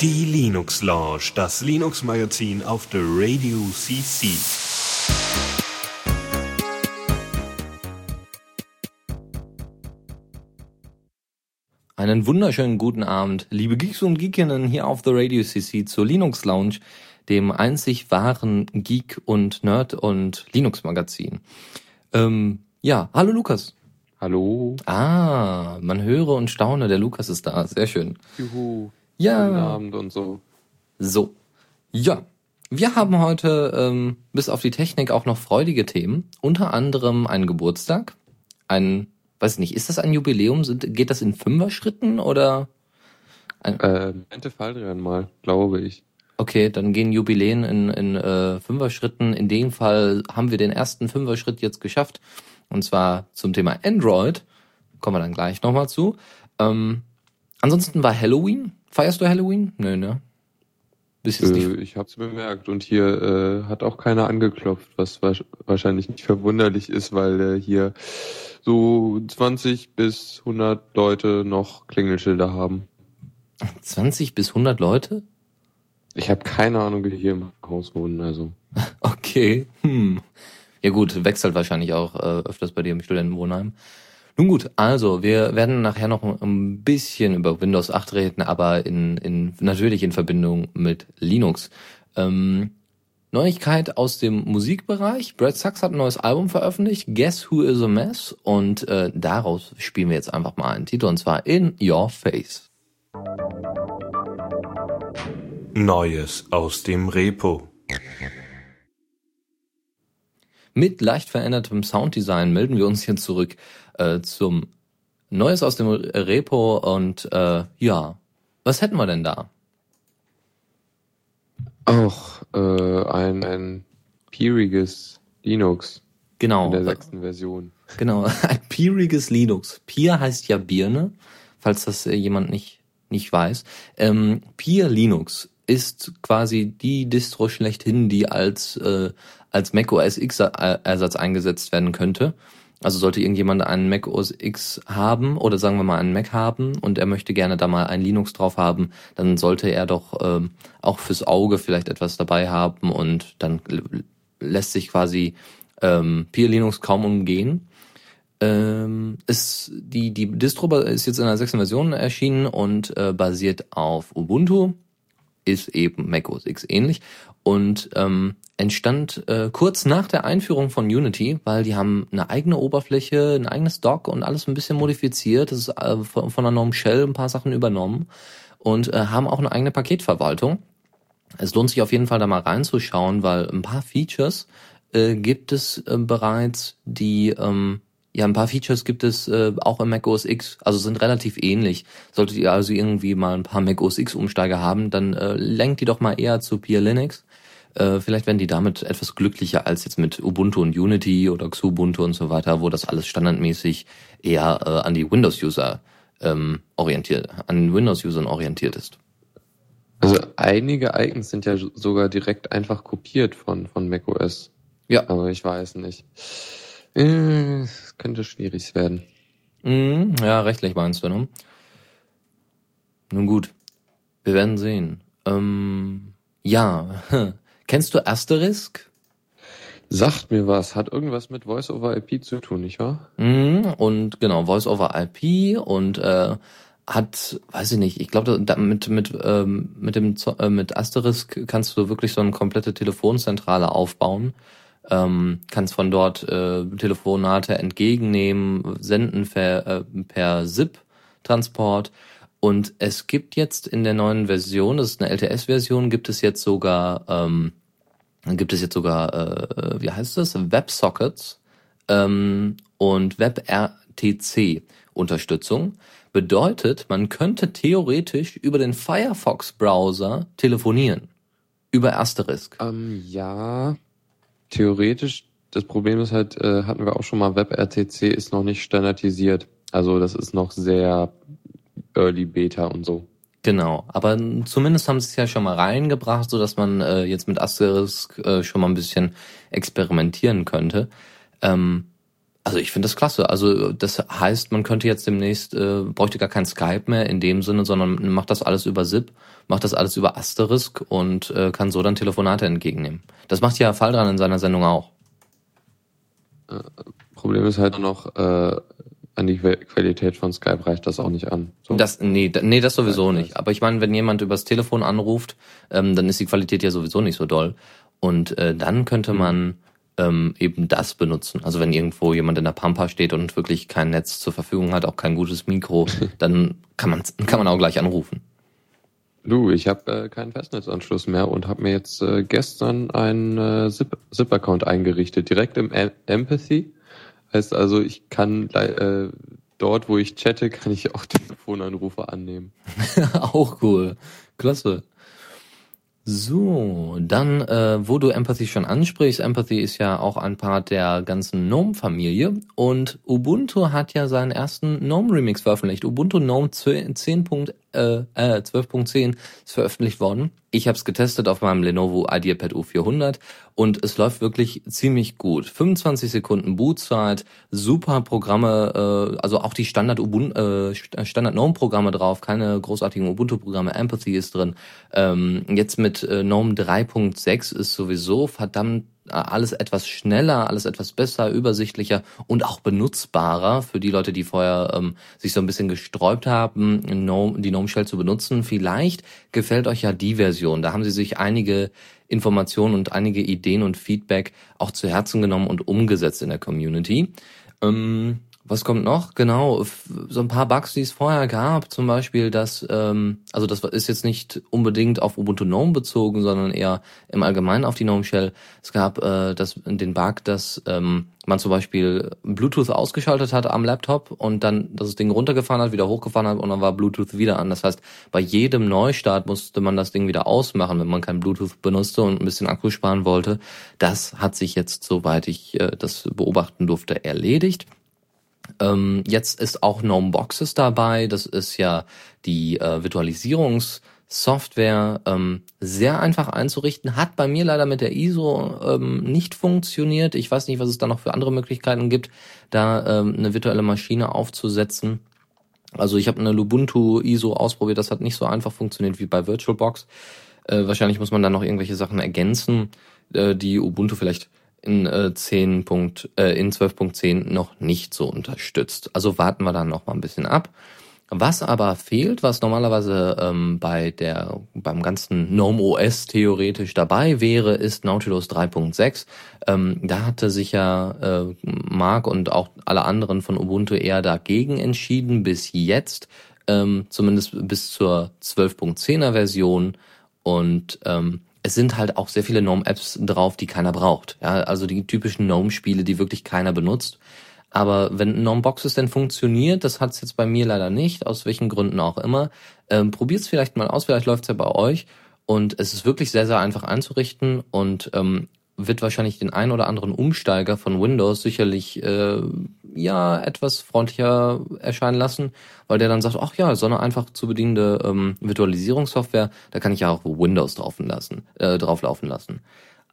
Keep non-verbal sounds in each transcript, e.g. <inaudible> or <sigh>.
Die Linux Lounge, das Linux Magazin auf der Radio CC. Einen wunderschönen guten Abend, liebe Geeks und Geekinnen hier auf der Radio CC zur Linux Lounge, dem einzig wahren Geek und Nerd und Linux Magazin. Ähm, ja, hallo Lukas. Hallo. Ah, man höre und staune, der Lukas ist da, sehr schön. Juhu. Ja. Guten Abend und so. So, ja, wir haben heute ähm, bis auf die Technik auch noch freudige Themen, unter anderem einen Geburtstag, ein, weiß nicht, ist das ein Jubiläum? Sind, geht das in Fünfer-Schritten oder? Äh, meinte Faldrian mal, glaube ich. Okay, dann gehen Jubiläen in, in äh, Fünfer-Schritten. In dem Fall haben wir den ersten Fünfer-Schritt jetzt geschafft. Und zwar zum Thema Android. Kommen wir dann gleich nochmal zu. Ähm, ansonsten war Halloween. Feierst du Halloween? Nö, ne? Bist jetzt Äh, nicht. ich hab's bemerkt und hier äh, hat auch keiner angeklopft, was wa wahrscheinlich nicht verwunderlich ist, weil äh, hier so 20 bis 100 Leute noch Klingelschilder haben. 20 bis 100 Leute? Ich habe keine Ahnung, wie hier im Haus wohnen, also. <laughs> Okay. Hm. Ja gut, wechselt wahrscheinlich auch äh, öfters bei dir im Studentenwohnheim. Nun gut, also wir werden nachher noch ein bisschen über Windows 8 reden, aber in, in natürlich in Verbindung mit Linux. Ähm, Neuigkeit aus dem Musikbereich. Brad Sachs hat ein neues Album veröffentlicht, Guess Who Is a Mess? Und äh, daraus spielen wir jetzt einfach mal einen Titel, und zwar In Your Face. Neues aus dem Repo. Mit leicht verändertem Sounddesign melden wir uns hier zurück äh, zum Neues aus dem Repo und äh, ja, was hätten wir denn da? Auch äh, ein, ein pieriges Linux Genau, in der sechsten Version. genau, <laughs> ein pieriges Linux. Pier heißt ja Birne, falls das äh, jemand nicht nicht weiß. Ähm, Pier Linux ist quasi die Distro schlechthin, die als äh, als Mac OS X Ersatz eingesetzt werden könnte. Also sollte irgendjemand einen Mac OS X haben oder sagen wir mal einen Mac haben und er möchte gerne da mal ein Linux drauf haben, dann sollte er doch ähm, auch fürs Auge vielleicht etwas dabei haben und dann lässt sich quasi ähm, Pier Linux kaum umgehen. Ähm, ist die die Distro ist jetzt in der sechsten Version erschienen und äh, basiert auf Ubuntu, ist eben Mac OS X ähnlich und ähm, entstand äh, kurz nach der Einführung von Unity, weil die haben eine eigene Oberfläche, ein eigenes Dock und alles ein bisschen modifiziert. Das ist äh, von, von der Norm Shell ein paar Sachen übernommen und äh, haben auch eine eigene Paketverwaltung. Es lohnt sich auf jeden Fall da mal reinzuschauen, weil ein paar Features äh, gibt es äh, bereits, die ähm, ja ein paar Features gibt es äh, auch im Mac OS X, also sind relativ ähnlich. Solltet ihr also irgendwie mal ein paar Mac OS X Umsteiger haben, dann äh, lenkt die doch mal eher zu Peer Linux. Äh, vielleicht werden die damit etwas glücklicher als jetzt mit Ubuntu und Unity oder Xubuntu und so weiter, wo das alles standardmäßig eher äh, an die Windows-User ähm, orientiert, an Windows-Usern orientiert ist. Also einige Icons sind ja sogar direkt einfach kopiert von, von macOS. Ja. Aber ich weiß nicht. Äh, Es könnte schwierig werden. Mhm, ja, rechtlich meinst du, ne? Nun gut, wir werden sehen. Ähm, ja, <laughs> kennst du Asterisk? Sagt mir was, hat irgendwas mit Voice over IP zu tun, nicht wahr? Mhm, und genau, Voice over IP und äh, hat, weiß ich nicht, ich glaube, mit mit ähm, mit dem äh, mit Asterisk kannst du wirklich so eine komplette Telefonzentrale aufbauen. Ähm, kannst von dort äh, Telefonate entgegennehmen, senden per, äh, per SIP-Transport. Und es gibt jetzt in der neuen Version, das ist eine LTS-Version, gibt es jetzt sogar, ähm, gibt es jetzt sogar, äh, wie heißt das, WebSockets ähm, und WebRTC-Unterstützung. Bedeutet, man könnte theoretisch über den Firefox-Browser telefonieren. Über Asterisk. Ähm, ja, theoretisch. Das Problem ist halt, äh, hatten wir auch schon mal, WebRTC ist noch nicht standardisiert. Also das ist noch sehr Early Beta und so. Genau, aber zumindest haben sie es ja schon mal reingebracht, so dass man äh, jetzt mit Asterisk äh, schon mal ein bisschen experimentieren könnte. Ähm, Also ich finde das klasse. Also das heißt, man könnte jetzt demnächst, äh, bräuchte gar kein Skype mehr in dem Sinne, sondern macht das alles über SIP, macht das alles über Asterisk und äh, kann so dann Telefonate entgegennehmen. Das macht ja Fall dran in seiner Sendung auch. Äh, Problem ist halt noch, äh, an die Qualität von Skype reicht das auch nicht an. So. Das, nee, nee, das sowieso nicht. Aber ich meine, wenn jemand übers Telefon anruft, ähm, dann ist die Qualität ja sowieso nicht so doll. Und äh, dann könnte man ähm, eben das benutzen. Also wenn irgendwo jemand in der Pampa steht und wirklich kein Netz zur Verfügung hat, auch kein gutes Mikro, <laughs> dann kann man kann man auch gleich anrufen. Du, ich habe äh, keinen Festnetzanschluss mehr und habe mir jetzt äh, gestern einen äh, SIP-Account eingerichtet, direkt im Em Empathy. Heißt also, ich kann äh, dort, wo ich chatte, kann ich auch <laughs> Telefonanrufe annehmen. <laughs> auch cool. Klasse. So, dann, äh, wo du Empathy schon ansprichst, Empathy ist ja auch ein Part der ganzen GNOME-Familie und Ubuntu hat ja seinen ersten GNOME-Remix veröffentlicht. Ubuntu GNOME 10. Äh, äh, 12.10 ist veröffentlicht worden. Ich habe es getestet auf meinem Lenovo IdeaPad U400 und es läuft wirklich ziemlich gut. 25 Sekunden Bootzeit, super Programme, äh, also auch die Standard Ubuntu, äh, Standard GNOME Programme drauf, keine großartigen Ubuntu Programme, Empathy ist drin. Ähm, jetzt mit äh, GNOME 3.6 ist sowieso verdammt äh, alles etwas schneller, alles etwas besser, übersichtlicher und auch benutzbarer für die Leute, die vorher ähm, sich so ein bisschen gesträubt haben, Gnome, die GNOME Shell zu benutzen. Vielleicht gefällt euch ja die Version. Da haben sie sich einige Informationen und einige Ideen und Feedback auch zu Herzen genommen und umgesetzt in der Community. Ähm, was kommt noch? Genau, so ein paar Bugs, die es vorher gab, zum Beispiel, dass, ähm, also das ist jetzt nicht unbedingt auf Ubuntu GNOME bezogen, sondern eher im Allgemeinen auf die GNOME Shell. Es gab äh, das, den Bug, dass ähm, man zum Beispiel Bluetooth ausgeschaltet hat am Laptop und dann das Ding runtergefahren hat, wieder hochgefahren hat und dann war Bluetooth wieder an. Das heißt, bei jedem Neustart musste man das Ding wieder ausmachen, wenn man kein Bluetooth benutzte und ein bisschen Akku sparen wollte. Das hat sich jetzt, soweit ich äh, das beobachten durfte, erledigt. Ähm, jetzt ist auch GNOME Boxes dabei. Das ist ja die äh, Virtualisierungssoftware ähm, sehr einfach einzurichten. Hat bei mir leider mit der ISO ähm, nicht funktioniert. Ich weiß nicht, was es da noch für andere Möglichkeiten gibt, da ähm, eine virtuelle Maschine aufzusetzen. Also ich habe eine Lubuntu ISO ausprobiert, das hat nicht so einfach funktioniert wie bei VirtualBox. Äh, wahrscheinlich muss man da noch irgendwelche Sachen ergänzen, äh, die Ubuntu vielleicht in äh, 10. Punkt, äh, in 12.10 noch nicht so unterstützt. Also warten wir dann noch mal ein bisschen ab. Was aber fehlt, was normalerweise ähm, bei der beim ganzen GNOME OS theoretisch dabei wäre, ist Nautilus 3.6. Ähm, da hatte sich ja äh, Mark und auch alle anderen von Ubuntu eher dagegen entschieden bis jetzt, ähm, zumindest bis zur 12.10er Version und ähm, es sind halt auch sehr viele Gnome-Apps drauf, die keiner braucht. Ja, also die typischen Gnome-Spiele, die wirklich keiner benutzt. Aber wenn Gnome Boxes denn funktioniert, das hat es jetzt bei mir leider nicht, aus welchen Gründen auch immer, ähm, probiert vielleicht mal aus, vielleicht läuft's ja bei euch. Und es ist wirklich sehr, sehr einfach einzurichten und ähm, wird wahrscheinlich den ein oder anderen Umsteiger von Windows sicherlich äh, ja etwas freundlicher erscheinen lassen, weil der dann sagt, ach ja, so eine einfach zu bedienende ähm, Virtualisierungssoftware, da kann ich ja auch Windows drauf lassen, äh, drauf laufen lassen.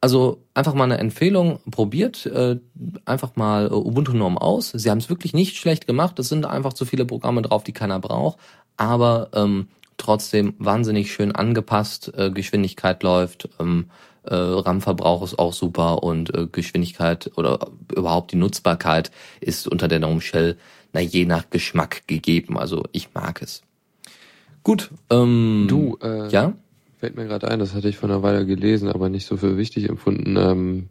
Also einfach mal eine Empfehlung, probiert äh, einfach mal äh, Ubuntu Norm aus. Sie haben es wirklich nicht schlecht gemacht. Es sind einfach zu viele Programme drauf, die keiner braucht, aber ähm, trotzdem wahnsinnig schön angepasst. Äh, Geschwindigkeit läuft. Ähm, äh, RAM-Verbrauch ist auch super und äh, Geschwindigkeit oder überhaupt die Nutzbarkeit ist unter der GNOME Shell na je nach Geschmack gegeben. Also ich mag es. Gut. Ähm, du, äh, ja? Fällt mir gerade ein, das hatte ich vor einer Weile gelesen, aber nicht so für wichtig empfunden. Ähm,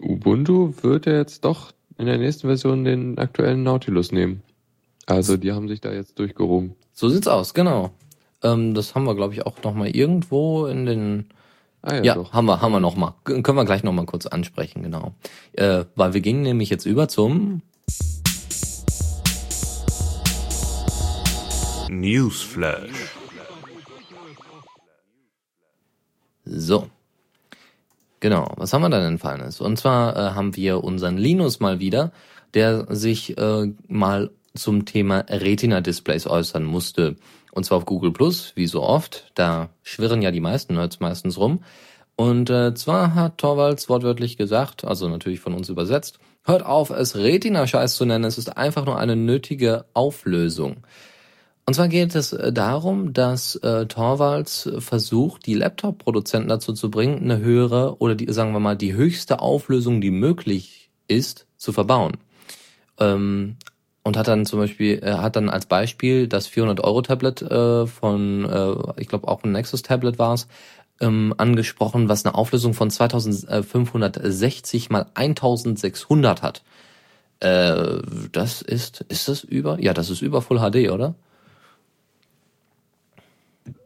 Ubuntu wird ja jetzt doch in der nächsten Version den aktuellen Nautilus nehmen. Also die haben sich da jetzt durchgerungen. So sieht's aus, genau. Ähm, das haben wir, glaube ich, auch noch mal irgendwo in den Ah, ja, ja doch. haben wir, haben wir noch mal. Können wir gleich noch mal kurz ansprechen, genau. Äh, weil wir gingen nämlich jetzt über zum Newsflash. So. Genau, was haben wir da denn Feines? Und zwar äh, haben wir unseren Linus mal wieder, der sich äh, mal zum Thema Retina-Displays äußern musste. Und zwar auf Google Plus, wie so oft. Da schwirren ja die meisten Nerds meistens rum. Und äh, zwar hat Torvalds wortwörtlich gesagt, also natürlich von uns übersetzt, Hört auf, es Retina-Scheiß zu nennen, es ist einfach nur eine nötige Auflösung. Und zwar geht es äh, darum, dass äh, Torvalds versucht, die Laptop-Produzenten dazu zu bringen, eine höhere oder die, sagen wir mal, die höchste Auflösung, die möglich ist, zu verbauen. Ähm, und hat dann zum Beispiel, er hat dann als Beispiel das 400-Euro-Tablet äh, von, äh, ich glaube auch ein Nexus-Tablet war es, ähm, angesprochen, was eine Auflösung von 2560 mal 1600 hat. Äh, das ist, ist das über? Ja, das ist über Full HD, oder?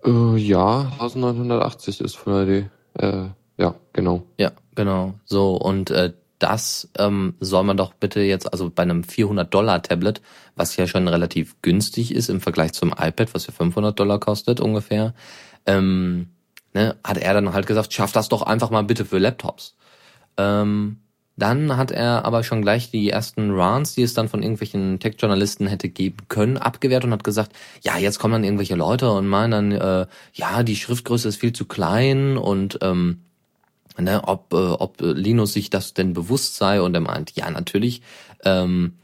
Äh, ja, 1980 ist Full HD. Äh, ja, genau. Ja, genau. So, und äh, das ähm, soll man doch bitte jetzt, also bei einem 400-Dollar-Tablet, was ja schon relativ günstig ist im Vergleich zum iPad, was ja 500 Dollar kostet ungefähr, ähm, ne, hat er dann halt gesagt, schaff das doch einfach mal bitte für Laptops. Ähm, dann hat er aber schon gleich die ersten Runs, die es dann von irgendwelchen Tech-Journalisten hätte geben können, abgewehrt und hat gesagt, ja, jetzt kommen dann irgendwelche Leute und meinen dann, äh, ja, die Schriftgröße ist viel zu klein und ähm, ne, ob, äh, ob Linus sich das denn bewusst sei und er meint, ja, natürlich. Ähm,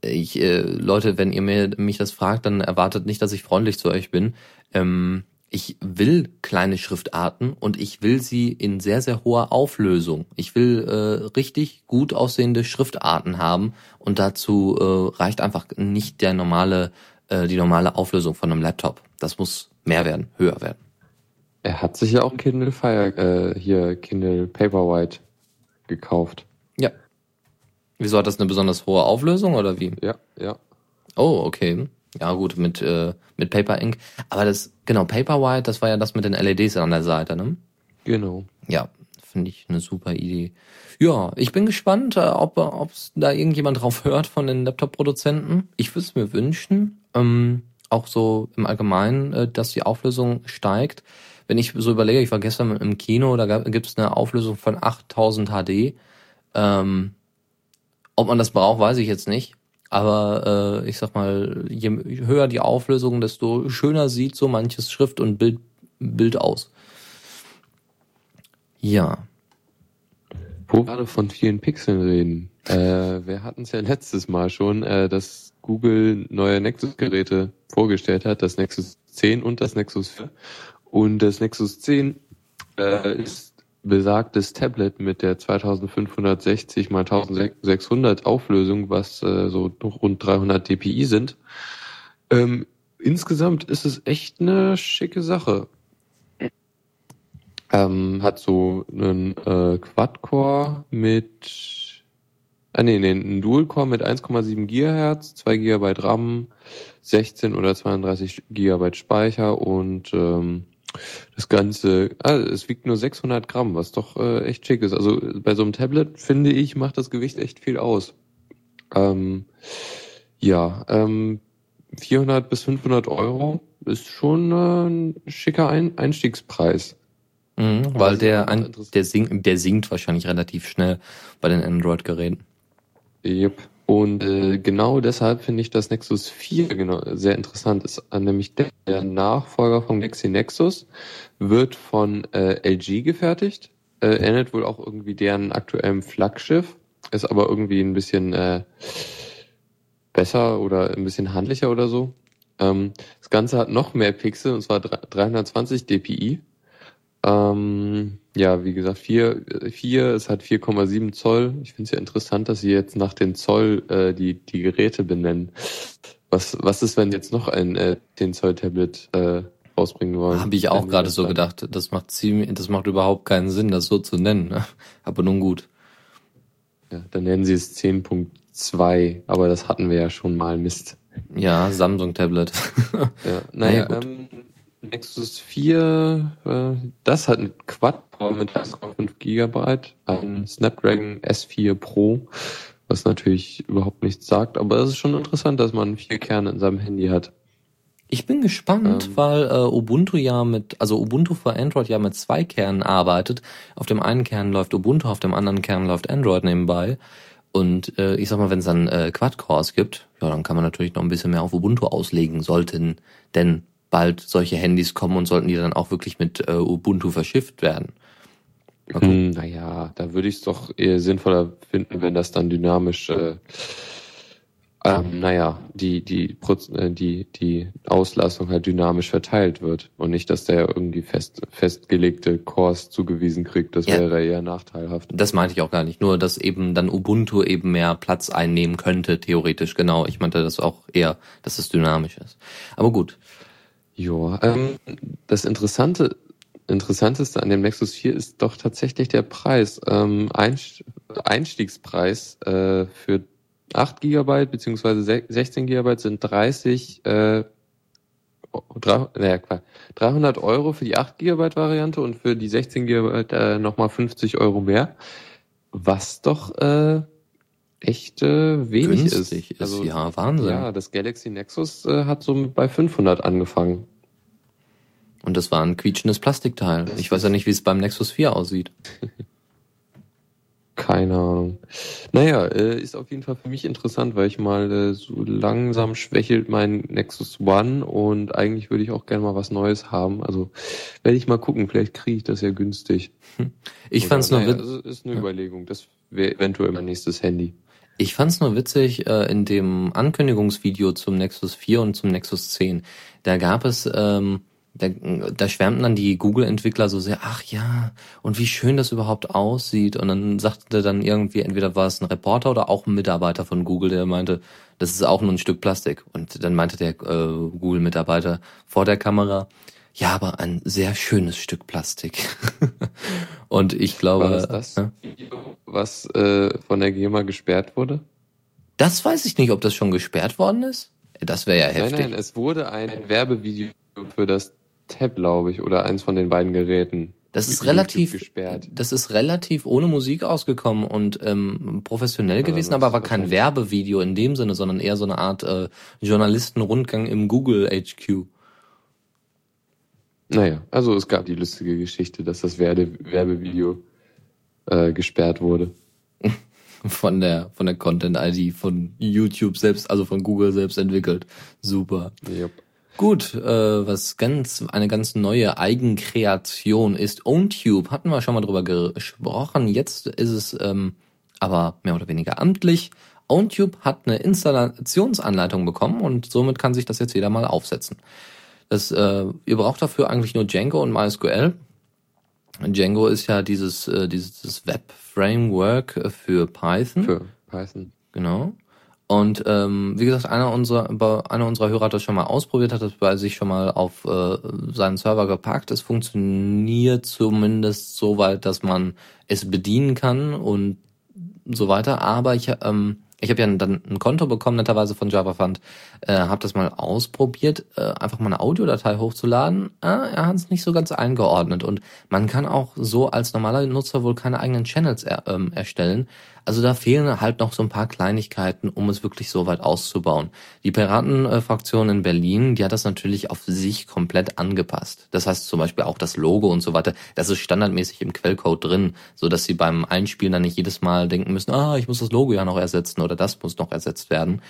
ich, äh, Leute, wenn ihr mir mich das fragt, dann erwartet nicht, dass ich freundlich zu euch bin. Ähm, ich will kleine Schriftarten und ich will sie in sehr, sehr hoher Auflösung. Ich will äh, richtig gut aussehende Schriftarten haben und dazu äh, reicht einfach nicht der normale, äh, die normale Auflösung von einem Laptop. Das muss mehr werden, höher werden. Er hat sich ja auch Kindle Fire, äh, hier Kindle Paperwhite gekauft. Ja. Wieso hat das eine besonders hohe Auflösung oder wie? Ja, ja. Oh, okay. Ja, gut, mit, äh, mit Paper Ink. Aber das, genau, Paperwhite, das war ja das mit den LEDs an der Seite, ne? Genau. Ja, finde ich eine super Idee. Ja, ich bin gespannt, äh, ob ob da irgendjemand drauf hört von den Laptop-Produzenten. Ich würde es mir wünschen, ähm, auch so im Allgemeinen, äh, dass die Auflösung steigt. Wenn ich so überlege, ich war gestern im Kino, da gibt es eine Auflösung von 8000 HD. Ähm, ob man das braucht, weiß ich jetzt nicht. Aber äh, ich sag mal, je höher die Auflösung, desto schöner sieht so manches Schrift und Bild, Bild aus. Ja. Wo gerade von vielen Pixeln reden. Äh, wir hatten es ja letztes Mal schon, äh, dass Google neue Nexus-Geräte vorgestellt hat, das Nexus 10 und das Nexus 4. Und das Nexus 10 äh, ist besagtes Tablet mit der 2560 x 1600 Auflösung, was äh, so rund 300 dpi sind. Ähm, insgesamt ist es echt eine schicke Sache. Ähm, hat so einen äh, Quad-Core mit, ah nee, nee, einen Dual-Core mit 1,7 GHz, 2 GB RAM, 16 oder 32 GB Speicher und ähm, das Ganze, ah, es wiegt nur 600 Gramm, was doch äh, echt schick ist. Also bei so einem Tablet, finde ich, macht das Gewicht echt viel aus. Ähm, ja, ähm, 400 bis 500 Euro ist schon äh, ein schicker ein Einstiegspreis. Mhm, weil der, ein, der, sinkt, der sinkt wahrscheinlich relativ schnell bei den Android-Geräten. Yep. Und äh, genau deshalb finde ich das Nexus 4 genau, sehr interessant. Ist äh, nämlich der, der Nachfolger vom Galaxy Nexus wird von äh, LG gefertigt. Äh, erinnert wohl auch irgendwie deren aktuellem Flaggschiff. Ist aber irgendwie ein bisschen äh, besser oder ein bisschen handlicher oder so. Ähm, das Ganze hat noch mehr Pixel und zwar 320 dpi. Ähm, ja, wie gesagt, 4, 4 es hat 4,7 Zoll. Ich finde es ja interessant, dass sie jetzt nach den Zoll äh, die, die Geräte benennen. Was, was ist, wenn jetzt noch ein äh, 10 Zoll Tablet äh, rausbringen wollen? Habe ich auch gerade so gedacht. Das macht ziemlich, das macht überhaupt keinen Sinn, das so zu nennen. Ne? Aber nun gut. Ja, dann nennen sie es 10.2, aber das hatten wir ja schon mal, Mist. Ja, Samsung Tablet. <laughs> ja, naja, naja ähm, Nexus 4, äh, das hat ein Quad-Core mit 1,5 GB, ein Snapdragon S4 Pro, was natürlich überhaupt nichts sagt, aber es ist schon interessant, dass man vier Kerne in seinem Handy hat. Ich bin gespannt, ähm, weil äh, Ubuntu ja mit, also Ubuntu für Android ja mit zwei Kernen arbeitet. Auf dem einen Kern läuft Ubuntu, auf dem anderen Kern läuft Android nebenbei. Und äh, ich sag mal, wenn es dann äh, Quad-Cores gibt, ja, dann kann man natürlich noch ein bisschen mehr auf Ubuntu auslegen, sollten denn bald solche Handys kommen und sollten die dann auch wirklich mit äh, Ubuntu verschifft werden. Okay. Hm, naja, da würde ich es doch eher sinnvoller finden, wenn das dann dynamisch äh, ähm, naja, die, die, äh, die, die Auslastung halt dynamisch verteilt wird und nicht, dass der irgendwie fest, festgelegte Cores zugewiesen kriegt. Das ja. wäre eher nachteilhaft. Das meinte ich auch gar nicht. Nur, dass eben dann Ubuntu eben mehr Platz einnehmen könnte, theoretisch. Genau. Ich meinte das auch eher, dass es dynamisch ist. Aber gut. Ja, ähm, das Interessante, Interessanteste an dem Nexus 4 ist doch tatsächlich der Preis. Ähm, Einstiegspreis äh, für 8 GB bzw. 16 GB sind 30, äh, 300 Euro für die 8 GB Variante und für die 16 GB äh, nochmal 50 Euro mehr. Was doch äh, echt äh, wenig Günstig ist. Also, ja, Wahnsinn. Ja, das Galaxy Nexus äh, hat so bei 500 angefangen. Und das war ein quietschendes Plastikteil. Ich weiß ja nicht, wie es beim Nexus 4 aussieht. <laughs> Keine Ahnung. Naja, äh, ist auf jeden Fall für mich interessant, weil ich mal äh, so langsam schwächelt mein Nexus One und eigentlich würde ich auch gerne mal was Neues haben. Also werde ich mal gucken, vielleicht kriege ich das ja günstig. <laughs> Ich fand's nur naja, also ist eine ja. Überlegung. Das wäre eventuell mein nächstes Handy. Ich fand's nur witzig, äh, in dem Ankündigungsvideo zum Nexus 4 und zum Nexus 10, da gab es ähm, da, da schwärmten dann die Google-Entwickler so sehr, ach ja, und wie schön das überhaupt aussieht. Und dann sagte dann irgendwie, entweder war es ein Reporter oder auch ein Mitarbeiter von Google, der meinte, das ist auch nur ein Stück Plastik. Und dann meinte der äh, Google-Mitarbeiter vor der Kamera, ja, aber ein sehr schönes Stück Plastik. <laughs> und ich glaube. War das, das äh, was äh, von der GEMA gesperrt wurde? Das weiß ich nicht, ob das schon gesperrt worden ist. Das wäre ja heftig. Nein, nein, es wurde ein Werbevideo für das Tab, glaube ich, oder eins von den beiden Geräten. Das ist relativ, gesperrt. das ist relativ ohne Musik ausgekommen und ähm, professionell ja, gewesen, aber war kein Werbevideo in dem Sinne, sondern eher so eine Art äh, Journalistenrundgang im Google HQ. Naja, also es gab die lustige Geschichte, dass das Werbe Werbevideo äh, gesperrt wurde. <laughs> von der von der Content ID von YouTube selbst, also von Google selbst entwickelt. Super. Yep. Gut, äh, was ganz eine ganz neue Eigenkreation ist OwnTube. Hatten wir schon mal drüber gesprochen. Jetzt ist es ähm, aber mehr oder weniger amtlich. OwnTube hat eine Installationsanleitung bekommen und somit kann sich das jetzt jeder mal aufsetzen. Das, äh, ihr braucht dafür eigentlich nur Django und MySQL. Django ist ja dieses, äh, dieses Web-Framework für Python. Für Python. Genau. Und ähm, wie gesagt, einer unserer, einer unserer Hörer hat das schon mal ausprobiert, hat das bei sich schon mal auf äh, seinen Server gepackt. Es funktioniert zumindest so weit, dass man es bedienen kann und so weiter. Aber ich ähm, ich habe ja dann ein Konto bekommen, netterweise von JavaFund, äh, habe das mal ausprobiert, äh, einfach mal eine Audiodatei hochzuladen. Äh, er hat es nicht so ganz eingeordnet und man kann auch so als normaler Nutzer wohl keine eigenen Channels er, ähm, erstellen. Also da fehlen halt noch so ein paar Kleinigkeiten, um es wirklich so weit auszubauen. Die Piratenfraktion in Berlin, die hat das natürlich auf sich komplett angepasst. Das heißt zum Beispiel auch das Logo und so weiter, das ist standardmäßig im Quellcode drin, so dass sie beim Einspielen dann nicht jedes Mal denken müssen, ah, ich muss das Logo ja noch ersetzen oder das muss noch ersetzt werden.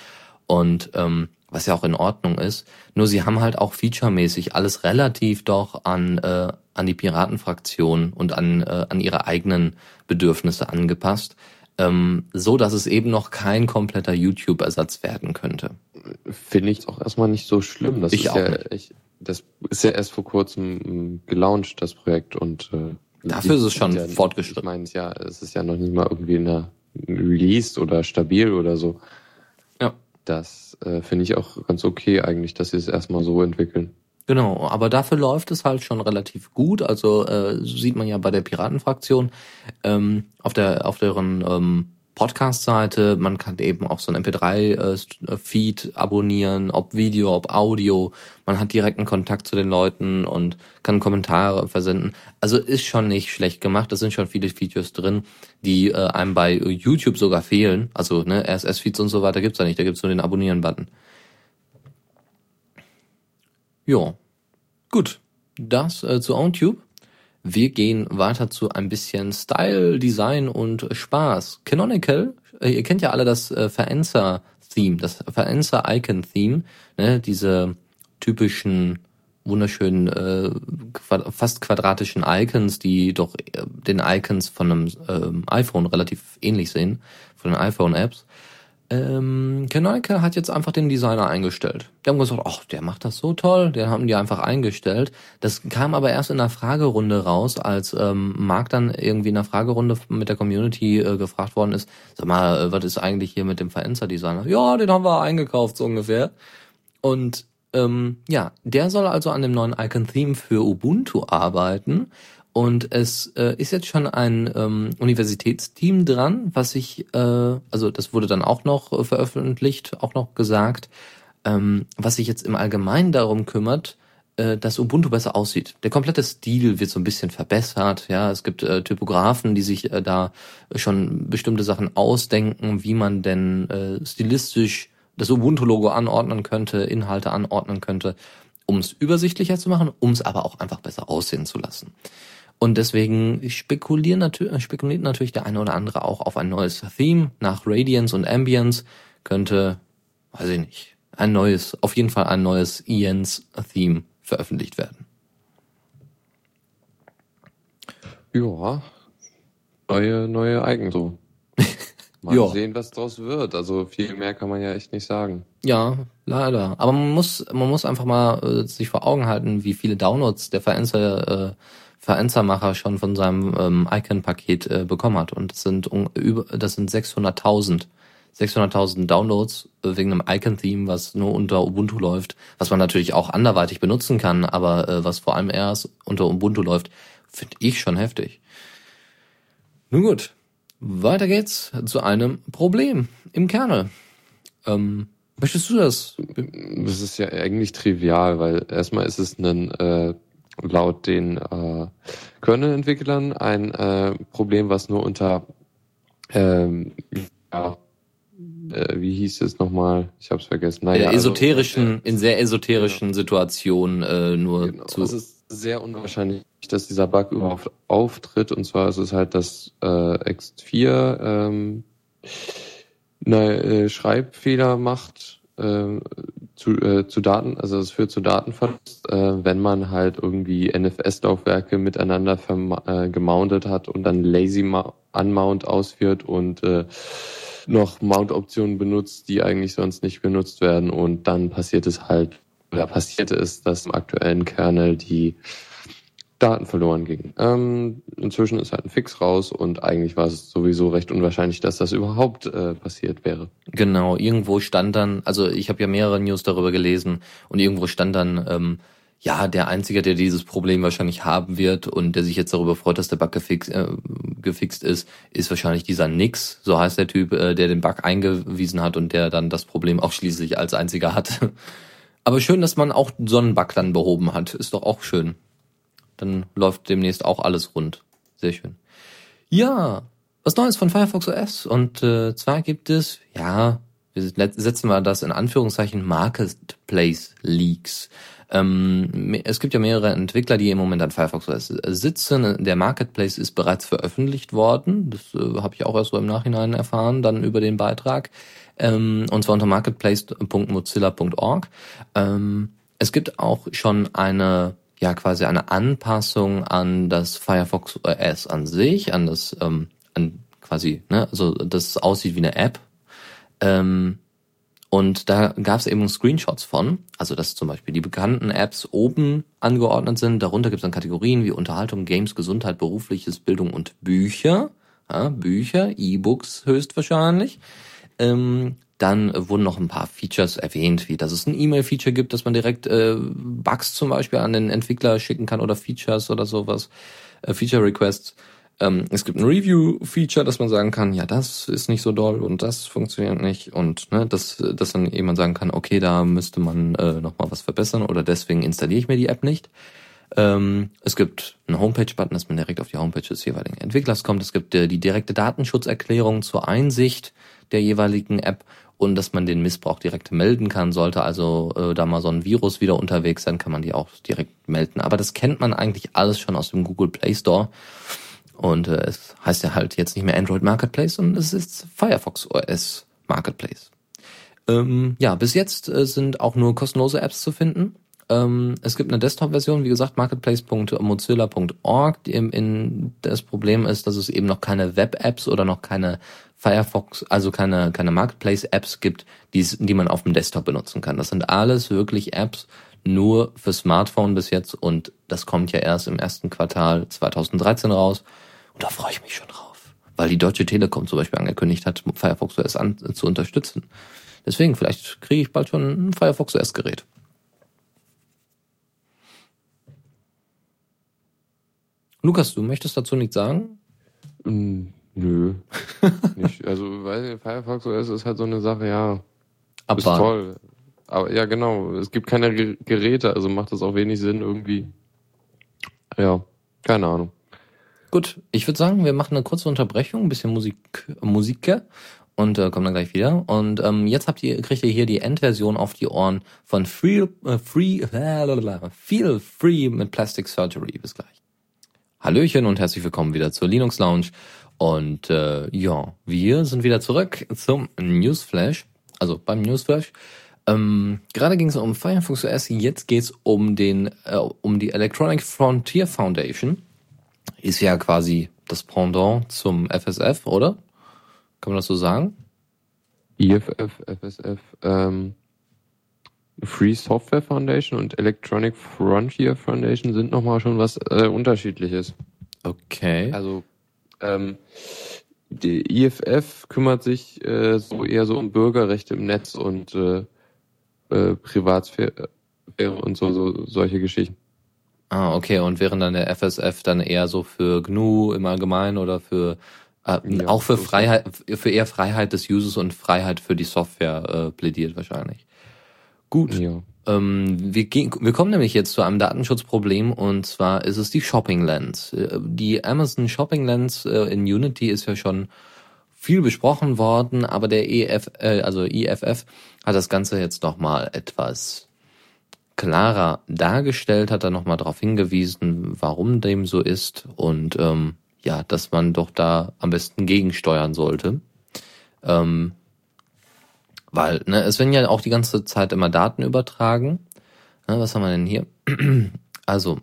Und ähm, was ja auch in Ordnung ist. Nur sie haben halt auch featuremäßig alles relativ doch an äh, an die Piratenfraktion und an äh, an ihre eigenen Bedürfnisse angepasst ähm, so dass es eben noch kein kompletter YouTube-Ersatz werden könnte. Finde ich auch erstmal nicht so schlimm. Das ich ist auch ja. Ich, das ist ja erst vor kurzem ähm, gelauncht, das Projekt und äh, dafür ist es schon ja, fortgeschritten. Ich meine, ja, es ist ja noch nicht mal irgendwie in der Release oder stabil oder so. Ja. Das äh, finde ich auch ganz okay eigentlich, dass sie es erstmal so entwickeln. Genau, aber dafür läuft es halt schon relativ gut. Also äh, sieht man ja bei der Piratenfraktion ähm, auf der auf deren ähm, Podcast-Seite. Man kann eben auch so ein MP3-Feed äh, abonnieren, ob Video, ob Audio. Man hat direkten Kontakt zu den Leuten und kann Kommentare versenden. Also ist schon nicht schlecht gemacht. Da sind schon viele Features drin, die äh, einem bei YouTube sogar fehlen. Also ne, RSS-Feeds und so weiter gibt's da nicht. Da gibt's nur den Abonnieren-Button. Ja, gut. Das äh, zu OwnTube. Wir gehen weiter zu ein bisschen Style, Design und Spaß. Canonical, äh, ihr kennt ja alle das äh, Verenzer Theme, das Verenzer Icon Theme, ne, diese typischen wunderschönen, äh, fast quadratischen Icons, die doch äh, den Icons von einem ähm, iPhone relativ ähnlich sehen, von den iPhone-Apps. Ähm, Canonical hat jetzt einfach den Designer eingestellt. Die haben gesagt, ach, der macht das so toll, den haben die einfach eingestellt. Das kam aber erst in der Fragerunde raus, als ähm, Marc dann irgendwie in der Fragerunde mit der Community äh, gefragt worden ist, sag mal, äh, was ist eigentlich hier mit dem Verenzer-Designer? Ja, den haben wir eingekauft, so ungefähr. Und ähm, ja, der soll also an dem neuen Icon-Theme für Ubuntu arbeiten. Und es äh, ist jetzt schon ein ähm, Universitätsteam dran, was sich, äh, also das wurde dann auch noch äh, veröffentlicht, auch noch gesagt, ähm, was sich jetzt im Allgemeinen darum kümmert, äh, dass Ubuntu besser aussieht. Der komplette Stil wird so ein bisschen verbessert. Ja, es gibt äh, Typografen, die sich äh, da schon bestimmte Sachen ausdenken, wie man denn äh, stilistisch das Ubuntu-Logo anordnen könnte, Inhalte anordnen könnte, um es übersichtlicher zu machen, um es aber auch einfach besser aussehen zu lassen. Und deswegen spekulieren natürlich, spekuliert natürlich der eine oder andere auch auf ein neues Theme nach Radiance und Ambience. Könnte, weiß ich nicht, ein neues, auf jeden Fall ein neues Ians Theme veröffentlicht werden. Ja, neue, neue Eigen so. <laughs> Mal ja. sehen, was draus wird. Also viel mehr kann man ja echt nicht sagen. Ja, leider. Aber man muss, man muss einfach mal äh, sich vor Augen halten, wie viele Downloads der Verenzer äh, Verenzermacher schon von seinem ähm, Icon-Paket äh, bekommen hat. Und das sind über, das sind 600.000. 600.000 Downloads äh, wegen einem Icon-Theme, was nur unter Ubuntu läuft, was man natürlich auch anderweitig benutzen kann, aber äh, was vor allem erst unter Ubuntu läuft, finde ich schon heftig. Nun gut, weiter geht's zu einem Problem im Kernel. Ähm, möchtest du das? Das ist ja eigentlich trivial, weil erstmal ist es ein äh, laut den äh, Kernel-Entwicklern ein äh, Problem, was nur unter ähm, ja, äh, wie hieß es nochmal? Ich habe es vergessen. Naja, also, esoterischen, also, in sehr esoterischen genau. Situationen äh, nur genau. zu. Es ist sehr unwahrscheinlich, dass dieser Bug überhaupt auftritt. Und zwar ist es halt, dass äh, X4 ähm, eine äh, Schreibfehler macht äh, zu, äh, zu Daten, also es führt zu Datenverlust, äh, wenn man halt irgendwie NFS-Laufwerke miteinander äh, gemountet hat und dann Lazy Unmount ausführt und äh, noch Mount-Optionen benutzt, die eigentlich sonst nicht benutzt werden. Und dann passiert es halt, oder passierte es, dass im aktuellen Kernel die Daten verloren gingen. Ähm, inzwischen ist halt ein Fix raus und eigentlich war es sowieso recht unwahrscheinlich, dass das überhaupt äh, passiert wäre. Genau, irgendwo stand dann, also ich habe ja mehrere News darüber gelesen und irgendwo stand dann, ähm, ja, der Einzige, der dieses Problem wahrscheinlich haben wird und der sich jetzt darüber freut, dass der Bug gefix, äh, gefixt ist, ist wahrscheinlich dieser Nix, so heißt der Typ, äh, der den Bug eingewiesen hat und der dann das Problem auch schließlich als einziger hat. <laughs> Aber schön, dass man auch so einen Bug dann behoben hat, ist doch auch schön. Dann läuft demnächst auch alles rund. Sehr schön. Ja, was Neues von Firefox OS. Und äh, zwar gibt es, ja, wir setzen mal das in Anführungszeichen Marketplace Leaks. Ähm, es gibt ja mehrere Entwickler, die im Moment an Firefox OS sitzen. Der Marketplace ist bereits veröffentlicht worden. Das äh, habe ich auch erst so im Nachhinein erfahren, dann über den Beitrag. Ähm, und zwar unter marketplace.mozilla.org. Ähm, es gibt auch schon eine ja quasi eine Anpassung an das Firefox OS an sich, an das, ähm, an quasi, ne, also das aussieht wie eine App. Ähm, und da gab es eben Screenshots von, also dass zum Beispiel die bekannten Apps oben angeordnet sind. Darunter gibt es dann Kategorien wie Unterhaltung, Games, Gesundheit, berufliches, Bildung und Bücher. Ja, Bücher, E-Books höchstwahrscheinlich. Ähm, dann wurden noch ein paar Features erwähnt, wie dass es ein E-Mail-Feature gibt, dass man direkt äh, Bugs zum Beispiel an den Entwickler schicken kann oder Features oder sowas, äh, Feature-Requests. Ähm, es gibt ein Review-Feature, dass man sagen kann, ja, das ist nicht so doll und das funktioniert nicht und ne, dass, dass dann jemand sagen kann, okay, da müsste man äh, noch mal was verbessern oder deswegen installiere ich mir die App nicht. Ähm, es gibt einen Homepage-Button, dass man direkt auf die Homepage des jeweiligen Entwicklers kommt. Es gibt äh, die direkte Datenschutzerklärung zur Einsicht der jeweiligen App und dass man den Missbrauch direkt melden kann. Sollte also äh, da mal so ein Virus wieder unterwegs sein, kann man die auch direkt melden. Aber das kennt man eigentlich alles schon aus dem Google Play Store. Und äh, es heißt ja halt jetzt nicht mehr Android Marketplace, sondern es ist Firefox OS Marketplace. Ähm, ja, bis jetzt äh, sind auch nur kostenlose Apps zu finden. Ähm, es gibt eine Desktop-Version, wie gesagt, marketplace.mozilla.org. Das Problem ist, dass es eben noch keine Web-Apps oder noch keine Firefox, also keine, keine Marketplace-Apps gibt, die, die man auf dem Desktop benutzen kann. Das sind alles wirklich Apps nur für Smartphone bis jetzt und das kommt ja erst im ersten Quartal 2013 raus. Und da freue ich mich schon drauf. Weil die Deutsche Telekom zum Beispiel angekündigt hat, Firefox OS an, zu unterstützen. Deswegen, vielleicht kriege ich bald schon ein Firefox OS-Gerät. Lukas, du möchtest dazu nichts sagen? Mm, nö. <laughs> nicht. Also, weil Firefox OS ist halt so eine Sache, ja. Aber ist toll. Aber ja, genau. Es gibt keine Geräte, also macht das auch wenig Sinn irgendwie. Ja, keine Ahnung. Gut, ich würde sagen, wir machen eine kurze Unterbrechung, ein bisschen Musik, Musik und äh, kommen dann gleich wieder. Und ähm, jetzt habt ihr, kriegt ihr hier die Endversion auf die Ohren von Free, äh, Free, äh, <laughs> Feel Free mit Plastic Surgery. Bis gleich. Hallöchen und herzlich willkommen wieder zur Linux Lounge. Und äh, ja, wir sind wieder zurück zum Newsflash, also beim Newsflash. Ähm, gerade ging es um Firefox OS, jetzt geht's um den, äh, um die Electronic Frontier Foundation. Ist ja quasi das Pendant zum FSF, oder? Kann man das so sagen? IFF, FSF, ähm, Free Software Foundation und Electronic Frontier Foundation sind nochmal schon was äh, unterschiedliches. Okay. Also ähm, die IFF kümmert sich äh, so eher so um Bürgerrechte im Netz und äh, äh, Privatsphäre und so, so solche Geschichten. Ah, okay. Und während dann der FSF dann eher so für GNU im Allgemeinen oder für äh, ja, auch für Freiheit, für eher Freiheit des Users und Freiheit für die Software äh, plädiert wahrscheinlich. Gut. Ja. Ähm, wir, wir kommen nämlich jetzt zu einem Datenschutzproblem und zwar ist es die Shopping Lens. Äh, die Amazon Shopping Lens äh, in Unity ist ja schon viel besprochen worden, aber der EF, äh, also IFF hat das Ganze jetzt noch mal etwas klarer dargestellt, hat da noch mal darauf hingewiesen, warum dem so ist und ähm, ja, dass man doch da am besten gegensteuern sollte. Ähm, weil, ne, es werden ja auch die ganze Zeit immer Daten übertragen. Ne, was haben wir denn hier? <clears throat> also,